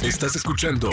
Estás escuchando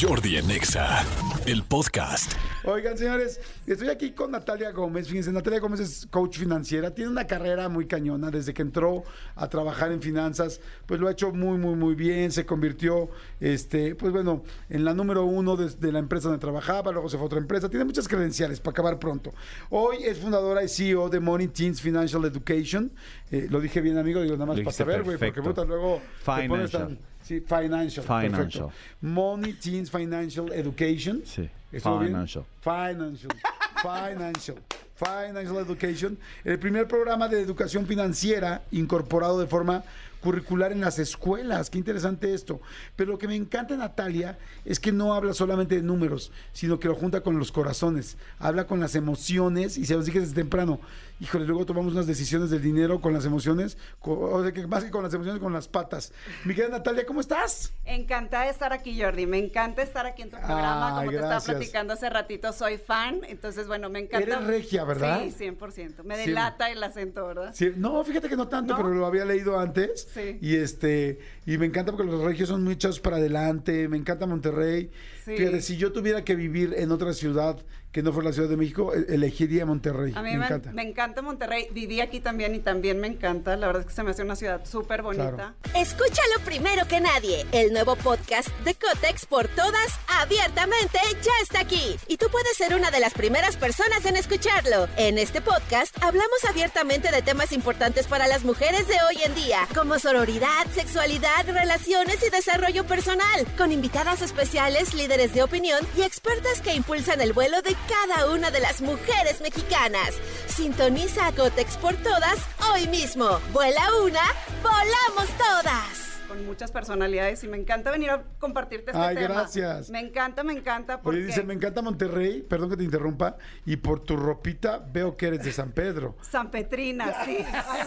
Jordi Anexa, el podcast. Oigan, señores, estoy aquí con Natalia Gómez. Fíjense, Natalia Gómez es coach financiera. Tiene una carrera muy cañona. Desde que entró a trabajar en finanzas, pues lo ha hecho muy, muy, muy bien. Se convirtió, este, pues bueno, en la número uno de, de la empresa donde trabajaba. Luego se fue a otra empresa. Tiene muchas credenciales para acabar pronto. Hoy es fundadora y CEO de Money Teens Financial Education. Eh, lo dije bien, amigo. Digo, nada más Lo para saber, güey, porque puta, luego te pones tan- Sí, financial. Financial. Perfecto. Money Teens Financial Education. Sí, financial. Financial. Financial. Financial Education. El primer programa de educación financiera incorporado de forma curricular en las escuelas. Qué interesante esto. Pero lo que me encanta Natalia es que no habla solamente de números, sino que lo junta con los corazones. Habla con las emociones y se los dije desde temprano. Híjole, luego tomamos unas decisiones del dinero con las emociones, o sea, que más que con las emociones, con las patas. Mi querida Natalia, ¿cómo estás? Encantada de estar aquí, Jordi. Me encanta estar aquí en tu programa. Como te estaba platicando hace ratito, soy fan. Entonces, bueno, me encanta. Eres regia, ¿verdad? Sí, 100%. Me Sí. delata el acento, ¿verdad? Sí, no, fíjate que no tanto, ¿No? pero lo había leído antes. Sí. Y este, y me encanta porque los regios son muy echados para adelante. Me encanta Monterrey. Sí. Fíjate, si yo tuviera que vivir en otra ciudad que no fuera la Ciudad de México, e- elegiría Monterrey. A mí me, me, encanta. me encanta Monterrey. Viví aquí también y también me encanta. La verdad es que se me hace una ciudad súper bonita. Claro. Escúchalo primero que nadie. El nuevo podcast de Cotex por todas, abiertamente, ya está aquí. Y tú puedes ser una de las primeras personas en escucharlo. En este podcast hablamos abiertamente de temas importantes para las mujeres de hoy en día, como sororidad, sexualidad, relaciones y desarrollo personal, con invitadas especiales, líderes de opinión y expertas que impulsan el vuelo de cada una de las mujeres mexicanas. Sintoniza a Cotex por todas hoy mismo. Vuela una, volamos todas. Con muchas personalidades y me encanta venir a compartirte este Ay, tema. gracias. Me encanta, me encanta. Porque Oye, dice, me encanta Monterrey, perdón que te interrumpa, y por tu ropita veo que eres de San Pedro. San Petrina, sí.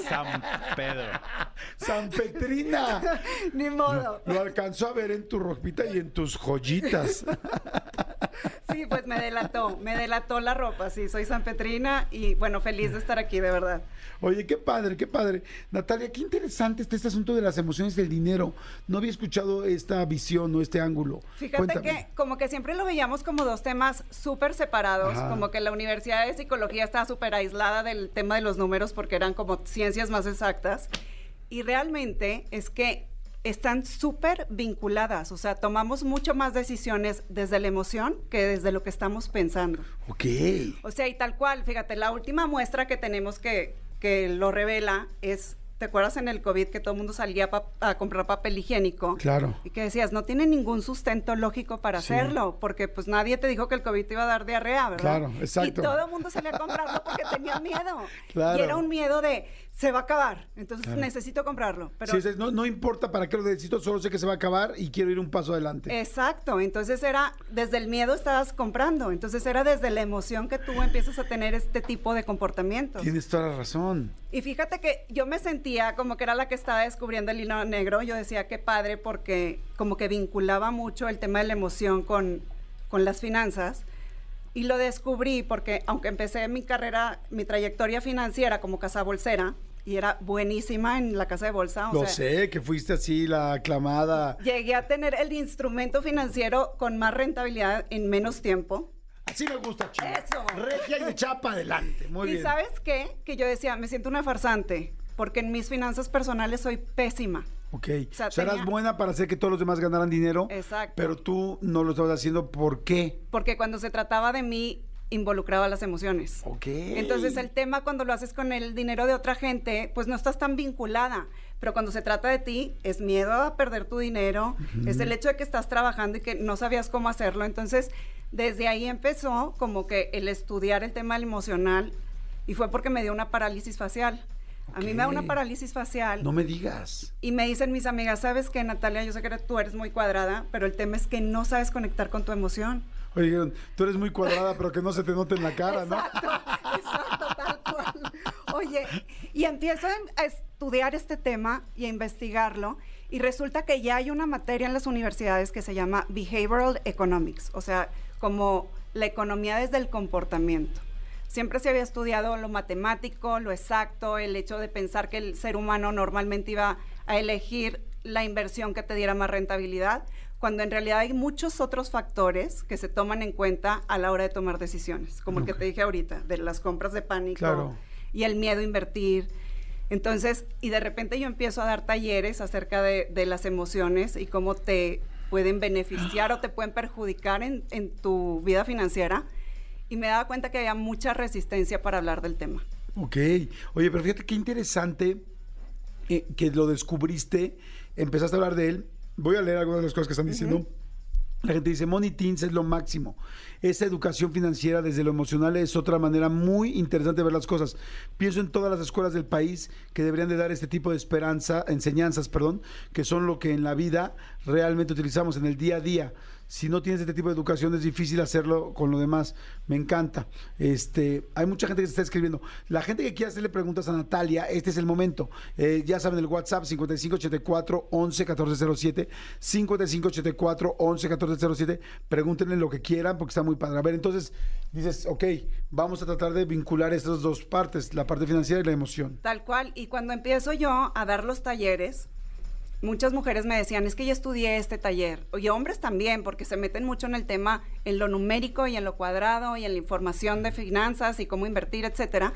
San Pedro. ¡San Petrina! Ni modo. Lo alcanzó a ver en tu ropita y en tus joyitas. Sí, pues me delató, me delató la ropa, sí, soy San Petrina y bueno, feliz de estar aquí, de verdad. Oye, qué padre, qué padre. Natalia, qué interesante está este asunto de las emociones del dinero. No había escuchado esta visión o este ángulo. Fíjate Cuéntame. que como que siempre lo veíamos como dos temas súper separados, Ajá. como que la Universidad de Psicología estaba súper aislada del tema de los números porque eran como ciencias más exactas y realmente es que están súper vinculadas, o sea, tomamos mucho más decisiones desde la emoción que desde lo que estamos pensando. Ok. O sea, y tal cual, fíjate, la última muestra que tenemos que, que lo revela es, ¿te acuerdas en el COVID que todo el mundo salía pa- a comprar papel higiénico? Claro. Y que decías, no tiene ningún sustento lógico para Sí. hacerlo, porque pues nadie te dijo que el COVID te iba a dar diarrea, ¿verdad? Claro, exacto. Y todo el mundo salía a comprarlo porque tenía miedo. Claro. Y era un miedo de, se va a acabar, entonces Claro. necesito comprarlo. Pero Sí, no, no importa para qué lo necesito, solo sé que se va a acabar y quiero ir un paso adelante. Exacto, entonces era desde el miedo estabas comprando, entonces era desde la emoción que tú empiezas a tener este tipo de comportamientos. Tienes toda la razón. Y fíjate que yo me sentía como que era la que estaba descubriendo el hilo negro, yo decía qué padre porque como que vinculaba mucho el tema de la emoción con, con las finanzas. Y lo descubrí porque aunque empecé mi carrera, mi trayectoria financiera como casa bolsera, y era buenísima en la casa de bolsa. o Lo sea, sé, que fuiste así la aclamada. Llegué a tener el instrumento financiero con más rentabilidad en menos tiempo. Así me gusta, chico. Eso. Regia y de chapa adelante. Muy y bien. sabes qué? Que yo decía, me siento una farsante, porque en mis finanzas personales soy pésima. Ok. O sea, eras tenía- buena para hacer que todos los demás ganaran dinero. Exacto. Pero tú no lo estabas haciendo. ¿Por qué? Porque cuando se trataba de mí, involucraba las emociones. Ok. Entonces el tema cuando lo haces con el dinero de otra gente, pues no estás tan vinculada. Pero cuando se trata de ti, es miedo a perder tu dinero, es el hecho de que estás trabajando y que no sabías cómo hacerlo. Entonces, desde ahí empezó como que el estudiar el tema emocional y fue porque me dio una parálisis facial. A mí me da una parálisis facial. No me digas. Y me dicen mis amigas, ¿sabes qué, Natalia? Yo sé que tú eres muy cuadrada, pero el tema es que no sabes conectar con tu emoción. Oye, tú eres muy cuadrada, pero que no se te note en la cara, ¿no? Exacto, tal cual. Oye, y empiezo a estudiar este tema y a investigarlo, y resulta que ya hay una materia en las universidades que se llama Behavioral Economics, o sea, como la economía desde el comportamiento. Siempre se había estudiado lo matemático, lo exacto, el hecho de pensar que el ser humano normalmente iba a elegir la inversión que te diera más rentabilidad, cuando en realidad hay muchos otros factores que se toman en cuenta a la hora de tomar decisiones, como el que te dije ahorita, de las compras de pánico Claro. y el miedo a invertir. Entonces, y de repente yo empiezo a dar talleres acerca de, de las emociones y cómo te pueden beneficiar o te pueden perjudicar en, en tu vida financiera. Y me daba cuenta que había mucha resistencia para hablar del tema. Ok. Oye, pero fíjate qué interesante eh, que lo descubriste, empezaste a hablar de él. Voy a leer algunas de las cosas que están diciendo. La gente dice, Money Teens es lo máximo. Esa educación financiera desde lo emocional es otra manera muy interesante de ver las cosas. Pienso en todas las escuelas del país que deberían de dar este tipo de esperanza, enseñanzas, perdón, que son lo que en la vida realmente utilizamos en el día a día. Si no tienes este tipo de educación es difícil hacerlo con lo demás. Me encanta. Este, hay mucha gente que se está escribiendo. La gente que quiera hacerle preguntas a Natalia, este es el momento. Eh, ya saben el WhatsApp 5584 11 1407 5584 11 1407. Pregúntenle lo que quieran porque está muy padre. A ver, entonces dices, ok, vamos a tratar de vincular estas dos partes, la parte financiera y la emoción. Tal cual. Y cuando empiezo yo a dar los talleres, muchas mujeres me decían, es que ya estudié este taller. Y hombres también, porque se meten mucho en el tema, en lo numérico y en lo cuadrado y en la información de finanzas y cómo invertir, etcétera.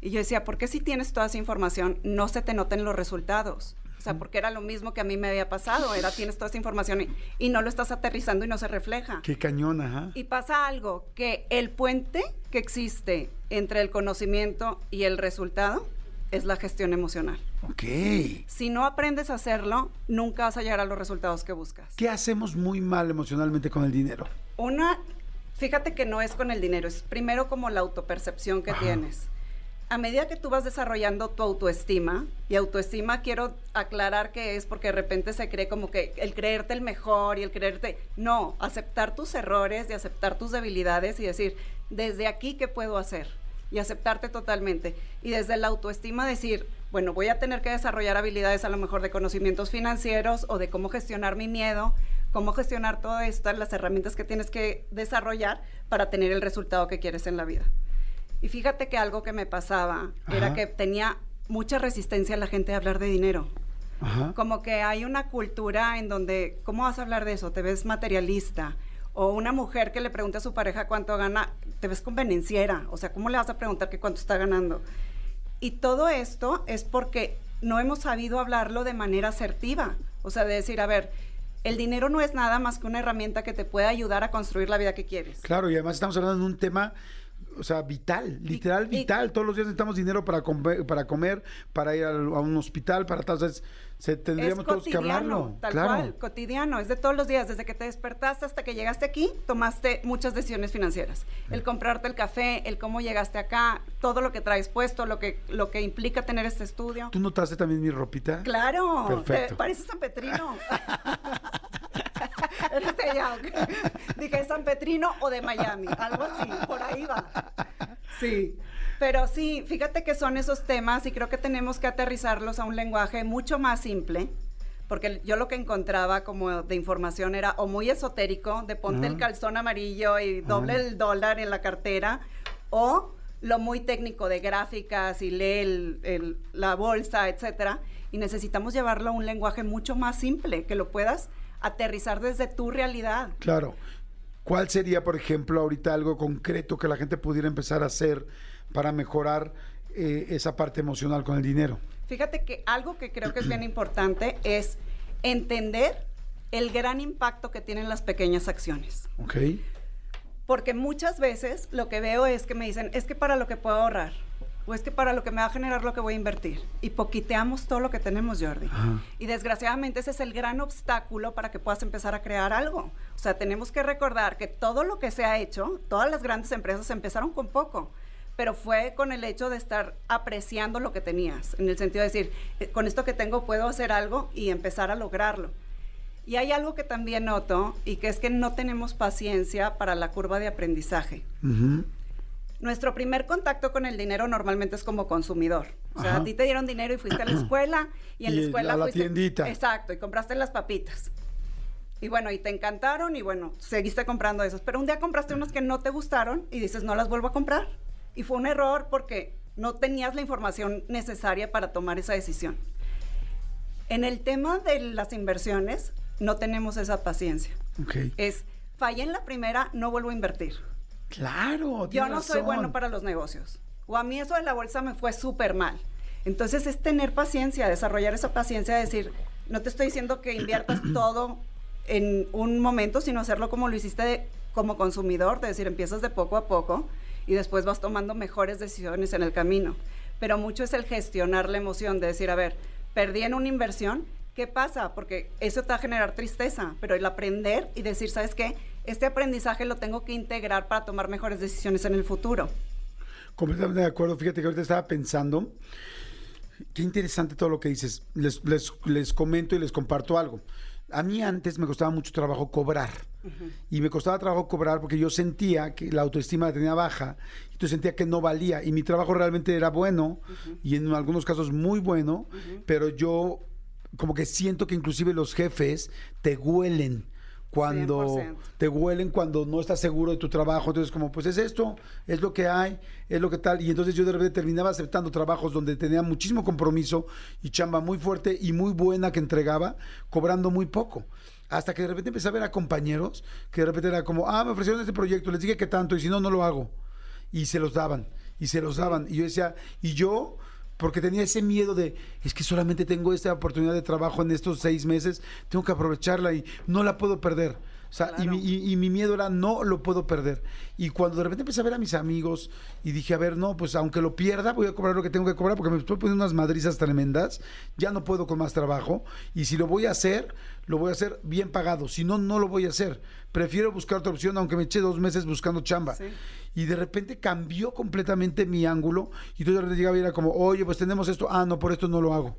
Y yo decía, ¿por qué si tienes toda esa información no se te noten los resultados? O sea, porque era lo mismo que a mí me había pasado, era tienes toda esa información y, y no lo estás aterrizando y no se refleja. Qué cañón, ajá. Y pasa algo, que el puente que existe entre el conocimiento y el resultado es la gestión emocional. Ok. Si no aprendes a hacerlo, nunca vas a llegar a los resultados que buscas. ¿Qué hacemos muy mal emocionalmente con el dinero? Una, fíjate que no es con el dinero, es primero como la autopercepción que tienes. A medida que tú vas desarrollando tu autoestima, y autoestima quiero aclarar que es porque de repente se cree como que el creerte el mejor y el creerte... No, aceptar tus errores y aceptar tus debilidades y decir, desde aquí, ¿qué puedo hacer? Y aceptarte totalmente. Y desde la autoestima decir, bueno, voy a tener que desarrollar habilidades a lo mejor de conocimientos financieros o de cómo gestionar mi miedo, cómo gestionar todas estas, las herramientas que tienes que desarrollar para tener el resultado que quieres en la vida. Y fíjate que algo que me pasaba era que tenía mucha resistencia a la gente a hablar de dinero. Ajá. Como que hay una cultura en donde, ¿cómo vas a hablar de eso? Te ves materialista. O una mujer que le pregunta a su pareja cuánto gana, te ves convenenciera. O sea, ¿cómo le vas a preguntar que cuánto está ganando? Y todo esto es porque no hemos sabido hablarlo de manera asertiva. O sea, de decir, a ver, el dinero no es nada más que una herramienta que te puede ayudar a construir la vida que quieres. Claro, y además estamos hablando de un tema, o sea, vital, literal y- vital. Todos los días necesitamos dinero para comer, para comer, para ir al- a un hospital, para tal. Entonces, se tendríamos todos que hablarlo. tal claro. cual, cotidiano, es de todos los días, desde que te despertaste hasta que llegaste aquí, tomaste muchas decisiones financieras. El comprarte el café, el cómo llegaste acá, todo lo que traes puesto, lo que, lo que implica tener este estudio. ¿Tú notaste también mi ropita? Claro, Perfecto. te pareces San Petrino. Ok. Dije San Petrino o de Miami, algo así, por ahí va. Sí. Pero sí, fíjate que son esos temas y creo que tenemos que aterrizarlos a un lenguaje mucho más simple, porque yo lo que encontraba como de información era o muy esotérico, de ponte el calzón amarillo y doble el dólar en la cartera, o lo muy técnico de gráficas y lee el- el- la bolsa, etcétera, y necesitamos llevarlo a un lenguaje mucho más simple, que lo puedas aterrizar desde tu realidad. Claro. ¿Cuál sería, por ejemplo, ahorita algo concreto que la gente pudiera empezar a hacer para mejorar eh, esa parte emocional con el dinero? Fíjate que algo que creo que es bien importante es entender el gran impacto que tienen las pequeñas acciones. ¿Ok? Porque muchas veces lo que veo es que me dicen, es que para lo que puedo ahorrar, o es que para lo que me va a generar lo que voy a invertir. Y poquiteamos todo lo que tenemos, Jordi. Ajá. Y desgraciadamente ese es el gran obstáculo para que puedas empezar a crear algo. O sea, tenemos que recordar que todo lo que se ha hecho, todas las grandes empresas empezaron con poco. pero fue con el hecho de estar apreciando lo que tenías, en el sentido de decir, eh, con esto que tengo puedo hacer algo y empezar a lograrlo. Y hay algo que también noto y que es que no tenemos paciencia para la curva de aprendizaje. Nuestro primer contacto con el dinero normalmente es como consumidor. O sea, Ajá. a ti te dieron dinero y fuiste a la escuela y en Y la escuela a la fuiste tiendita. Exacto, y compraste las papitas. Y bueno, y te encantaron y bueno, seguiste comprando esas, pero un día compraste unas que no te gustaron y dices, "No las vuelvo a comprar." Y fue un error porque no tenías la información necesaria para tomar esa decisión. En el tema de las inversiones, no tenemos esa paciencia. Ok. Es, fallé en la primera, no vuelvo a invertir. Claro. Yo no soy bueno para los negocios. O a mí eso de la bolsa me fue súper mal. Entonces es tener paciencia, desarrollar esa paciencia de decir, no te estoy diciendo que inviertas todo en un momento, sino hacerlo como lo hiciste de- como consumidor, de decir, empiezas de poco a poco y después vas tomando mejores decisiones en el camino. Pero mucho es el gestionar la emoción, de decir, a ver, perdí en una inversión, ¿qué pasa? Porque eso te va a generar tristeza, pero el aprender y decir, ¿sabes qué? Este aprendizaje lo tengo que integrar para tomar mejores decisiones en el futuro. Completamente de acuerdo. Fíjate que ahorita estaba pensando. Qué interesante todo lo que dices. Les, les, les comento y les comparto algo. A mí antes me costaba mucho trabajo cobrar. Y me costaba trabajo cobrar porque yo sentía que la autoestima la tenía baja. Y tú sentía que no valía. Y mi trabajo realmente era bueno. Y en algunos casos muy bueno. Pero yo como que siento que inclusive los jefes te huelen cuando 100%. te huelen cuando no estás seguro de tu trabajo. Entonces, como, pues es esto, es lo que hay, es lo que tal. Y entonces yo de repente terminaba aceptando trabajos donde tenía muchísimo compromiso y chamba muy fuerte y muy buena que entregaba, cobrando muy poco. Hasta que de repente empecé a ver a compañeros que de repente era como, ah, me ofrecieron este proyecto, les dije que tanto, y si no, no lo hago. Y se los daban, y se los daban. Y yo decía, y yo, porque tenía ese miedo de, es que solamente tengo esta oportunidad de trabajo en estos seis meses, tengo que aprovecharla y no la puedo perder. O sea, y, mi, y- y mi miedo era, no lo puedo perder. Y cuando de repente empecé a ver a mis amigos y dije, a ver, no, pues aunque lo pierda, voy a cobrar lo que tengo que cobrar porque me estoy poniendo unas madrizas tremendas, ya no puedo con más trabajo. Y si lo voy a hacer, lo voy a hacer bien pagado. Si no, no lo voy a hacer. Prefiero buscar otra opción, aunque me eché dos meses buscando chamba. Sí. Y de repente cambió completamente mi ángulo. Y entonces de repente llegaba y era como, oye, pues tenemos esto. Ah, no, por esto no lo hago.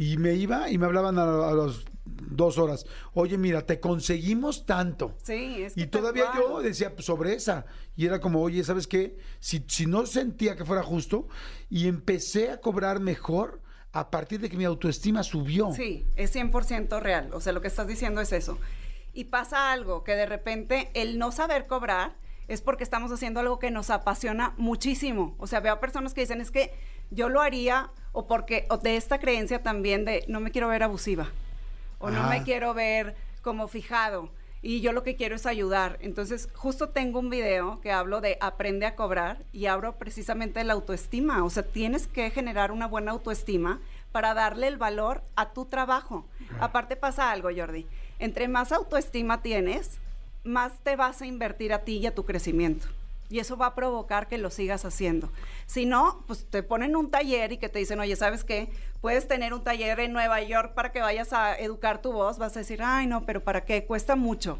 Y me iba y me hablaban a, a las dos horas. Oye, mira, te conseguimos tanto. Sí, es que Y todavía cual. yo decía pues, sobre esa. Y era como, oye, ¿sabes qué? Si, si no sentía que fuera justo, y empecé a cobrar mejor a partir de que mi autoestima subió. Sí, es 100% real. O sea, lo que estás diciendo es eso. Y pasa algo, que de repente el no saber cobrar es porque estamos haciendo algo que nos apasiona muchísimo. O sea, veo a personas que dicen, es que yo lo haría, o porque, o de esta creencia también de, no me quiero ver abusiva, o no me quiero ver como fijado, y yo lo que quiero es ayudar. Entonces, justo tengo un video que hablo de aprende a cobrar y abro precisamente la autoestima. O sea, tienes que generar una buena autoestima para darle el valor a tu trabajo. Aparte pasa algo, Jordi. Entre más autoestima tienes, más te vas a invertir a ti y a tu crecimiento. Y eso va a provocar que lo sigas haciendo. Si no, pues te ponen un taller y que te dicen, oye, ¿sabes qué? Puedes tener un taller en Nueva York para que vayas a educar tu voz. Vas a decir, ay, no, pero ¿para qué? Cuesta mucho.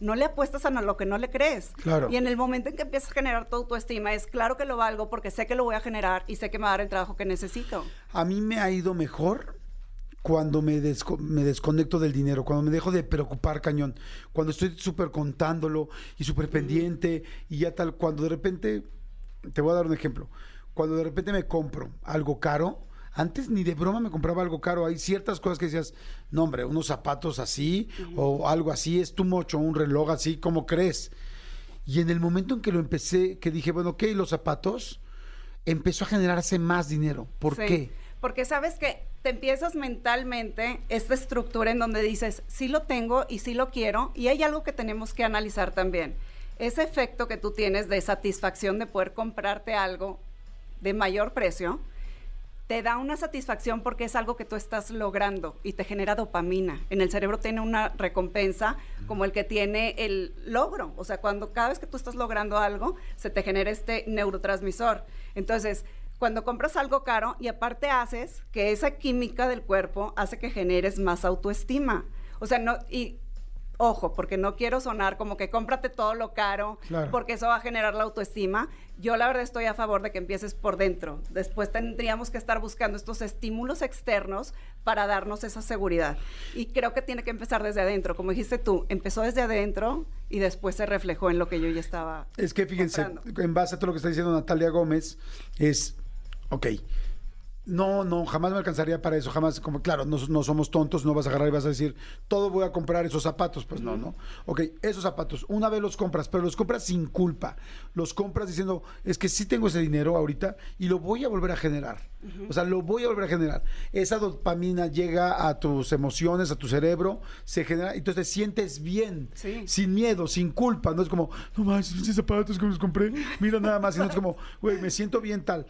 No le apuestas a lo que no le crees. Claro. Y en el momento en que empiezas a generar tu autoestima, es claro que lo valgo porque sé que lo voy a generar y sé que me va a dar el trabajo que necesito. A mí me ha ido mejor cuando me, desco- me desconecto del dinero, cuando me dejo de preocupar cañón, cuando estoy súper contándolo y súper pendiente y ya tal, cuando de repente, te voy a dar un ejemplo, cuando de repente me compro algo caro, antes ni de broma me compraba algo caro, hay ciertas cosas que decías, no hombre, unos zapatos así o algo así, es tu mocho, un reloj así, ¿cómo crees? Y en el momento en que lo empecé, que dije, bueno, ok, los zapatos, empezó a generarse más dinero. ¿Por Sí, qué? Porque sabes que te empiezas mentalmente esta estructura en donde dices, sí lo tengo y sí lo quiero, y hay algo que tenemos que analizar también. Ese efecto que tú tienes de satisfacción de poder comprarte algo de mayor precio, te da una satisfacción porque es algo que tú estás logrando y te genera dopamina. En el cerebro tiene una recompensa como el que tiene el logro. O sea, cuando cada vez que tú estás logrando algo, se te genera este neurotransmisor. Entonces, cuando compras algo caro y aparte haces que esa química del cuerpo hace que generes más autoestima. O sea, no, y ojo, porque no quiero sonar como que cómprate todo lo caro, Claro. porque eso va a generar la autoestima. Yo la verdad estoy a favor de que empieces por dentro. Después tendríamos que estar buscando estos estímulos externos para darnos esa seguridad. Y creo que tiene que empezar desde adentro. Como dijiste tú, empezó desde adentro y después se reflejó en lo que yo ya estaba. Es que fíjense, comprando. en base a todo lo que está diciendo Natalia Gómez, es, ok, no, no, jamás me alcanzaría para eso, jamás, como claro, no, no somos tontos, no vas a agarrar y vas a decir, todo voy a comprar esos zapatos, pues no, no. Ok, esos zapatos, una vez los compras, pero los compras sin culpa, los compras diciendo, es que sí tengo ese dinero ahorita y lo voy a volver a generar, o sea, lo voy a volver a generar. Esa dopamina llega a tus emociones, a tu cerebro, se genera, entonces te sientes bien, Sí. sin miedo, sin culpa, no es como, no manches, esos zapatos que los compré, mira nada más, sino es como, güey, me siento bien tal.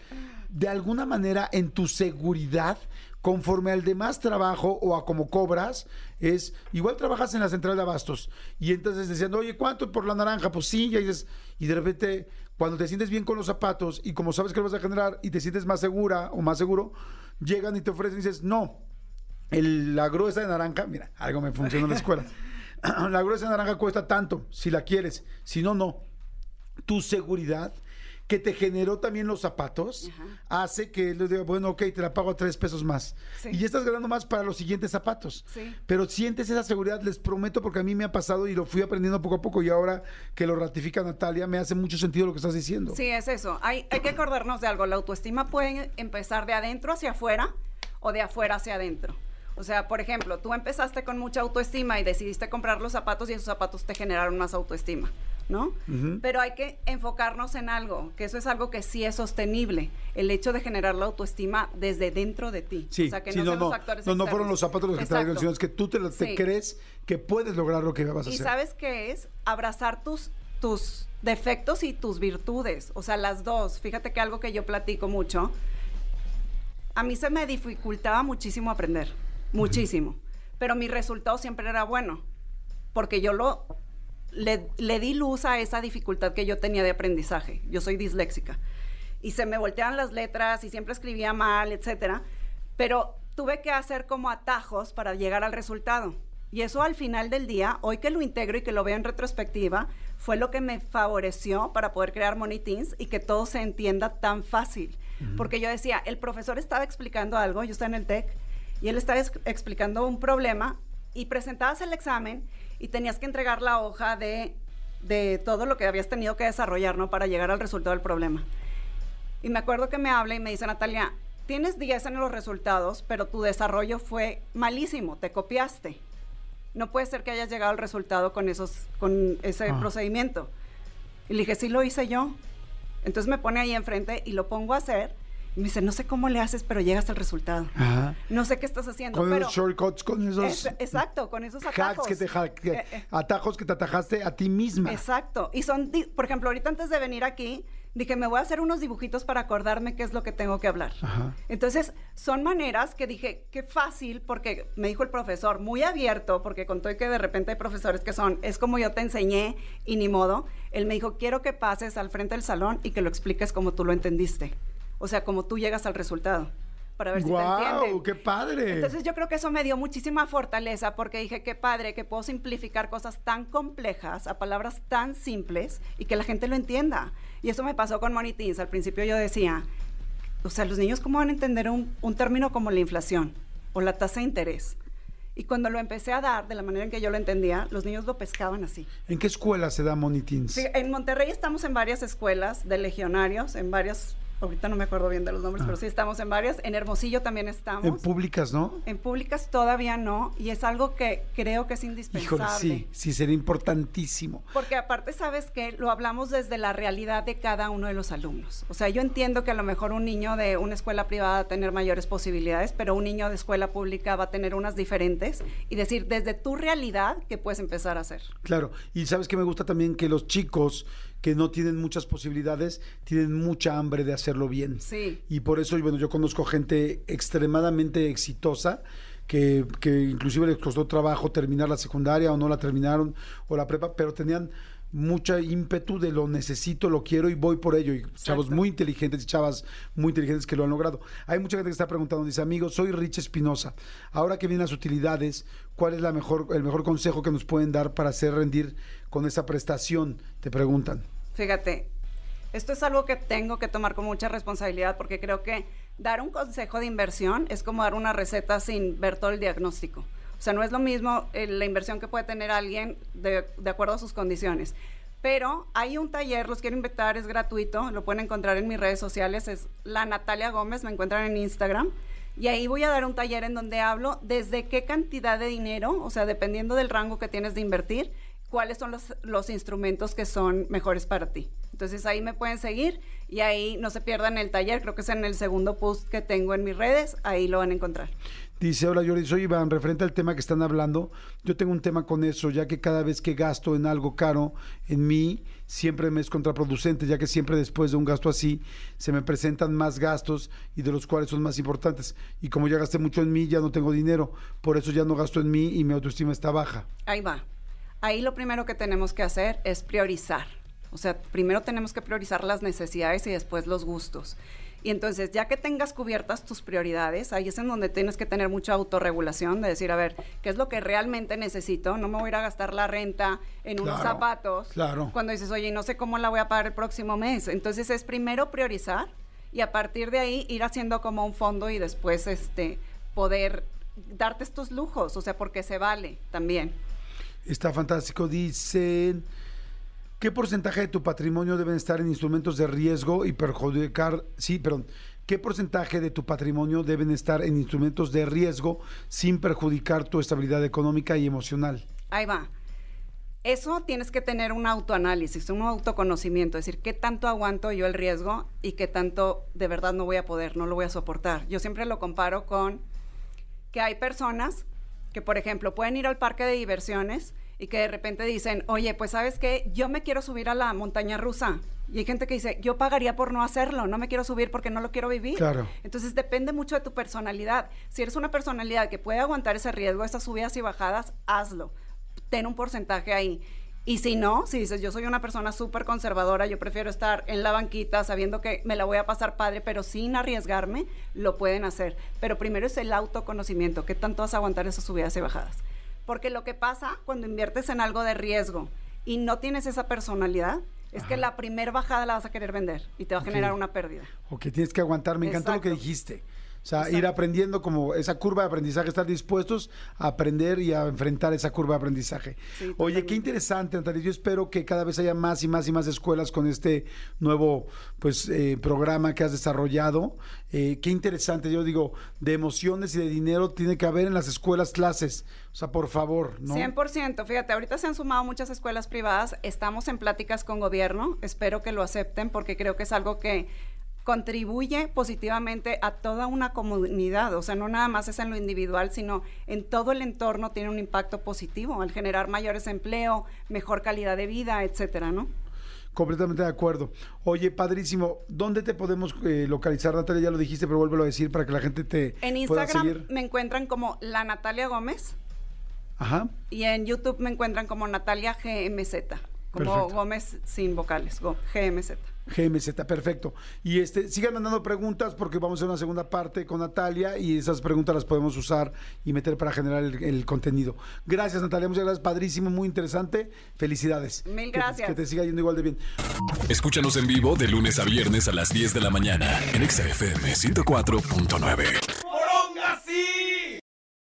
De alguna manera, en tu seguridad, conforme al demás trabajo o a como cobras, es, igual trabajas en la central de abastos y entonces diciendo, oye, ¿cuánto por la naranja? Pues sí, ya dices, y de repente, cuando te sientes bien con los zapatos y como sabes que lo vas a generar y te sientes más segura o más seguro, llegan y te ofrecen y dices, no, la gruesa de naranja, mira, algo me funciona en la escuela. la gruesa de naranja cuesta tanto, si la quieres. Si no, no. Tu seguridad, que te generó también los zapatos, hace que le diga, bueno, ok, te la pago a tres pesos más. Sí. Y ya estás ganando más para los siguientes zapatos. Sí. Pero sientes esa seguridad, les prometo, porque a mí me ha pasado y lo fui aprendiendo poco a poco y ahora que lo ratifica Natalia, me hace mucho sentido lo que estás diciendo. Sí, es eso. Hay, hay que acordarnos de algo. La autoestima puede empezar de adentro hacia afuera o de afuera hacia adentro. O sea, por ejemplo, tú empezaste con mucha autoestima y decidiste comprar los zapatos y esos zapatos te generaron más autoestima, ¿no? Pero hay que enfocarnos en algo, que eso es algo que sí es sostenible, el hecho de generar la autoestima desde dentro de ti. Sí, o sea, que sí, no, no, sean no, los factores no, no fueron los zapatos los que Exacto. sino es que tú te, te Sí. crees que puedes lograr lo que vas a Y hacer. sabes qué es abrazar tus tus defectos y tus virtudes, o sea, las dos. Fíjate que algo que yo platico mucho, a mí se me dificultaba muchísimo aprender, muchísimo, pero mi resultado siempre era bueno, porque yo lo le, le di luz a esa dificultad que yo tenía de aprendizaje. Yo soy disléxica y se me volteaban las letras y siempre escribía mal, etcétera, pero tuve que hacer como atajos para llegar al resultado. Y eso al final del día, hoy que lo integro y que lo veo en retrospectiva, fue lo que me favoreció para poder crear Money Teens y que todo se entienda tan fácil. Porque yo decía, el profesor estaba explicando algo, yo estaba en el TEC, y él estaba ex- explicando un problema y presentabas el examen y tenías que entregar la hoja de, de todo lo que habías tenido que desarrollar, ¿no? Para llegar al resultado del problema. Y me acuerdo que me habla y me dice, Natalia, tienes 10 en los resultados, pero tu desarrollo fue malísimo, te copiaste. No puede ser que hayas llegado al resultado con, esos, con ese Ah. procedimiento. Y le dije, sí lo hice yo. Entonces me pone ahí enfrente y lo pongo a hacer. Y me dice, no sé cómo le haces, pero llegas al resultado. Ajá. No sé qué estás haciendo, Con pero... esos shortcuts, con esos Es- exacto, con esos hacks atajos. que te que- Eh, eh. atajos que te atajaste a ti misma. Exacto. Y son, por ejemplo, ahorita antes de venir aquí, dije, me voy a hacer unos dibujitos para acordarme qué es lo que tengo que hablar. Ajá. Entonces, son maneras que dije, qué fácil, porque me dijo el profesor, muy abierto, porque contó que de repente hay profesores que son, es como yo te enseñé y ni modo. Él me dijo, quiero que pases al frente del salón y que lo expliques como tú lo entendiste. O sea, como tú llegas al resultado, para ver si te entienden. ¡Qué padre! Entonces yo creo que eso me dio muchísima fortaleza porque dije, qué padre que puedo simplificar cosas tan complejas a palabras tan simples y que la gente lo entienda. Y eso me pasó con Money Teens. Al principio yo decía, o sea, los niños cómo van a entender un, un término como la inflación o la tasa de interés. Y cuando lo empecé a dar de la manera en que yo lo entendía, los niños lo pescaban así. ¿En qué escuela se da Money Teens? Sí, en Monterrey estamos en varias escuelas de legionarios, en varias, ahorita no me acuerdo bien de los nombres, pero sí estamos en varias. En Hermosillo también estamos. Ah. En públicas, ¿no? En públicas todavía no, y es algo que creo que es indispensable. Híjole, sí, sí, sería importantísimo. Porque aparte, sabes que lo hablamos desde la realidad de cada uno de los alumnos. O sea, yo entiendo que a lo mejor un niño de una escuela privada va a tener mayores posibilidades, pero un niño de escuela pública va a tener unas diferentes. Y decir, desde tu realidad, ¿qué puedes empezar a hacer? Claro, y sabes que me gusta también que los chicos que no tienen muchas posibilidades tienen mucha hambre de hacerlo bien. Sí. Y por eso, bueno, yo conozco gente extremadamente exitosa que, que inclusive les costó trabajo terminar la secundaria o no la terminaron o la prepa, pero tenían mucha ímpetu de lo necesito, lo quiero y voy por ello. Y chavos muy inteligentes y chavas muy inteligentes que lo han logrado. Hay mucha gente que está preguntando, dice, amigo, soy Rich Espinosa. Ahora que vienen las utilidades, ¿cuál es la mejor, el mejor consejo que nos pueden dar para hacer rendir con esa prestación? Te preguntan. Fíjate, esto es algo que tengo que tomar con mucha responsabilidad porque creo que dar un consejo de inversión es como dar una receta sin ver todo el diagnóstico. O sea, no es lo mismo eh, la inversión que puede tener alguien de, de, acuerdo a sus condiciones. Pero hay un taller, los quiero invitar, es gratuito, lo pueden encontrar en mis redes sociales, es la Natalia Gómez, me encuentran en Instagram. Y ahí voy a dar un taller en donde hablo desde qué cantidad de dinero, o sea, dependiendo del rango que tienes de invertir, cuáles son los, los, instrumentos que son mejores para ti. Entonces ahí me pueden seguir y ahí no se pierdan el taller, creo que es en el segundo post que tengo en mis redes, ahí lo van a encontrar. Dice, hola Jordi, soy Iván, referente al tema que están hablando, yo tengo un tema con eso, ya que cada vez que gasto en algo caro, en mí, siempre me es contraproducente, ya que siempre después de un gasto así, se me presentan más gastos y de los cuales son más importantes. Y como ya gasté mucho en mí, ya no tengo dinero, por eso ya no gasto en mí y mi autoestima está baja. Ahí va. Ahí lo primero que tenemos que hacer es priorizar. O sea, primero tenemos que priorizar las necesidades y después los gustos. Y entonces, ya que tengas cubiertas tus prioridades, ahí es en donde tienes que tener mucha autorregulación, de decir, a ver, ¿qué es lo que realmente necesito? No me voy a ir a gastar la renta en Claro, unos zapatos. claro. Cuando dices, oye, no sé cómo la voy a pagar el próximo mes. Entonces, es primero priorizar y a partir de ahí ir haciendo como un fondo y después este poder darte estos lujos, o sea, porque se vale también. Está fantástico. Dicen, ¿qué porcentaje de tu patrimonio deben estar en instrumentos de riesgo y perjudicar, sí, perdón, ¿qué porcentaje de tu patrimonio deben estar en instrumentos de riesgo sin perjudicar tu estabilidad económica y emocional? Ahí va. Eso tienes que tener un autoanálisis, un autoconocimiento, es decir, qué tanto aguanto yo el riesgo y qué tanto de verdad no voy a poder, no lo voy a soportar. Yo siempre lo comparo con que hay personas que, por ejemplo, pueden ir al parque de diversiones y que de repente dicen, oye, pues sabes qué, yo me quiero subir a la montaña rusa. Y hay gente que dice, yo pagaría por no hacerlo, no me quiero subir porque no lo quiero vivir. Claro. Entonces depende mucho de tu personalidad. Si eres una personalidad que puede aguantar ese riesgo, esas subidas y bajadas, hazlo. Ten un porcentaje ahí. Y si no, si dices, yo soy una persona súper conservadora, yo prefiero estar en la banquita sabiendo que me la voy a pasar padre, pero sin arriesgarme, lo pueden hacer. Pero primero es el autoconocimiento, qué tanto vas a aguantar esas subidas y bajadas. Porque lo que pasa cuando inviertes en algo de riesgo y no tienes esa personalidad, es que la primer bajada la vas a querer vender y te va a generar una pérdida. O que tienes que aguantar. Me encanta lo que dijiste. O sea, ir aprendiendo como esa curva de aprendizaje, estar dispuestos a aprender y a enfrentar esa curva de aprendizaje. Sí, Oye, qué interesante, Natalia. Yo espero que cada vez haya más y más y más escuelas con este nuevo pues eh, programa que has desarrollado. Eh, qué interesante. Yo digo, de emociones y de dinero tiene que haber en las escuelas clases. O sea, por favor, ¿no? 100%. Fíjate, ahorita se han sumado muchas escuelas privadas. Estamos en pláticas con gobierno. Espero que lo acepten porque creo que es algo que contribuye positivamente a toda una comunidad. O sea, no nada más es en lo individual, sino en todo el entorno tiene un impacto positivo al generar mayores empleo, mejor calidad de vida, etcétera, ¿no? Completamente de acuerdo. Oye, padrísimo. ¿Dónde te podemos eh, localizar, Natalia? Ya lo dijiste, pero vuélvelo a decir para que la gente te En pueda Instagram seguir. me encuentran como la Natalia Gómez Ajá. y en YouTube me encuentran como Natalia GMZ, como Perfecto. Gómez sin vocales, GMZ. GMZ, perfecto. Y este, sigan mandando preguntas porque vamos a hacer una segunda parte con Natalia y esas preguntas las podemos usar y meter para generar el, el contenido. Gracias, Natalia, muchas gracias, padrísimo, muy interesante. Felicidades. Mil Que- gracias. Que, te siga yendo igual de bien. Escúchanos en vivo de lunes a viernes a las 10 de la mañana en Exa FM 104.9.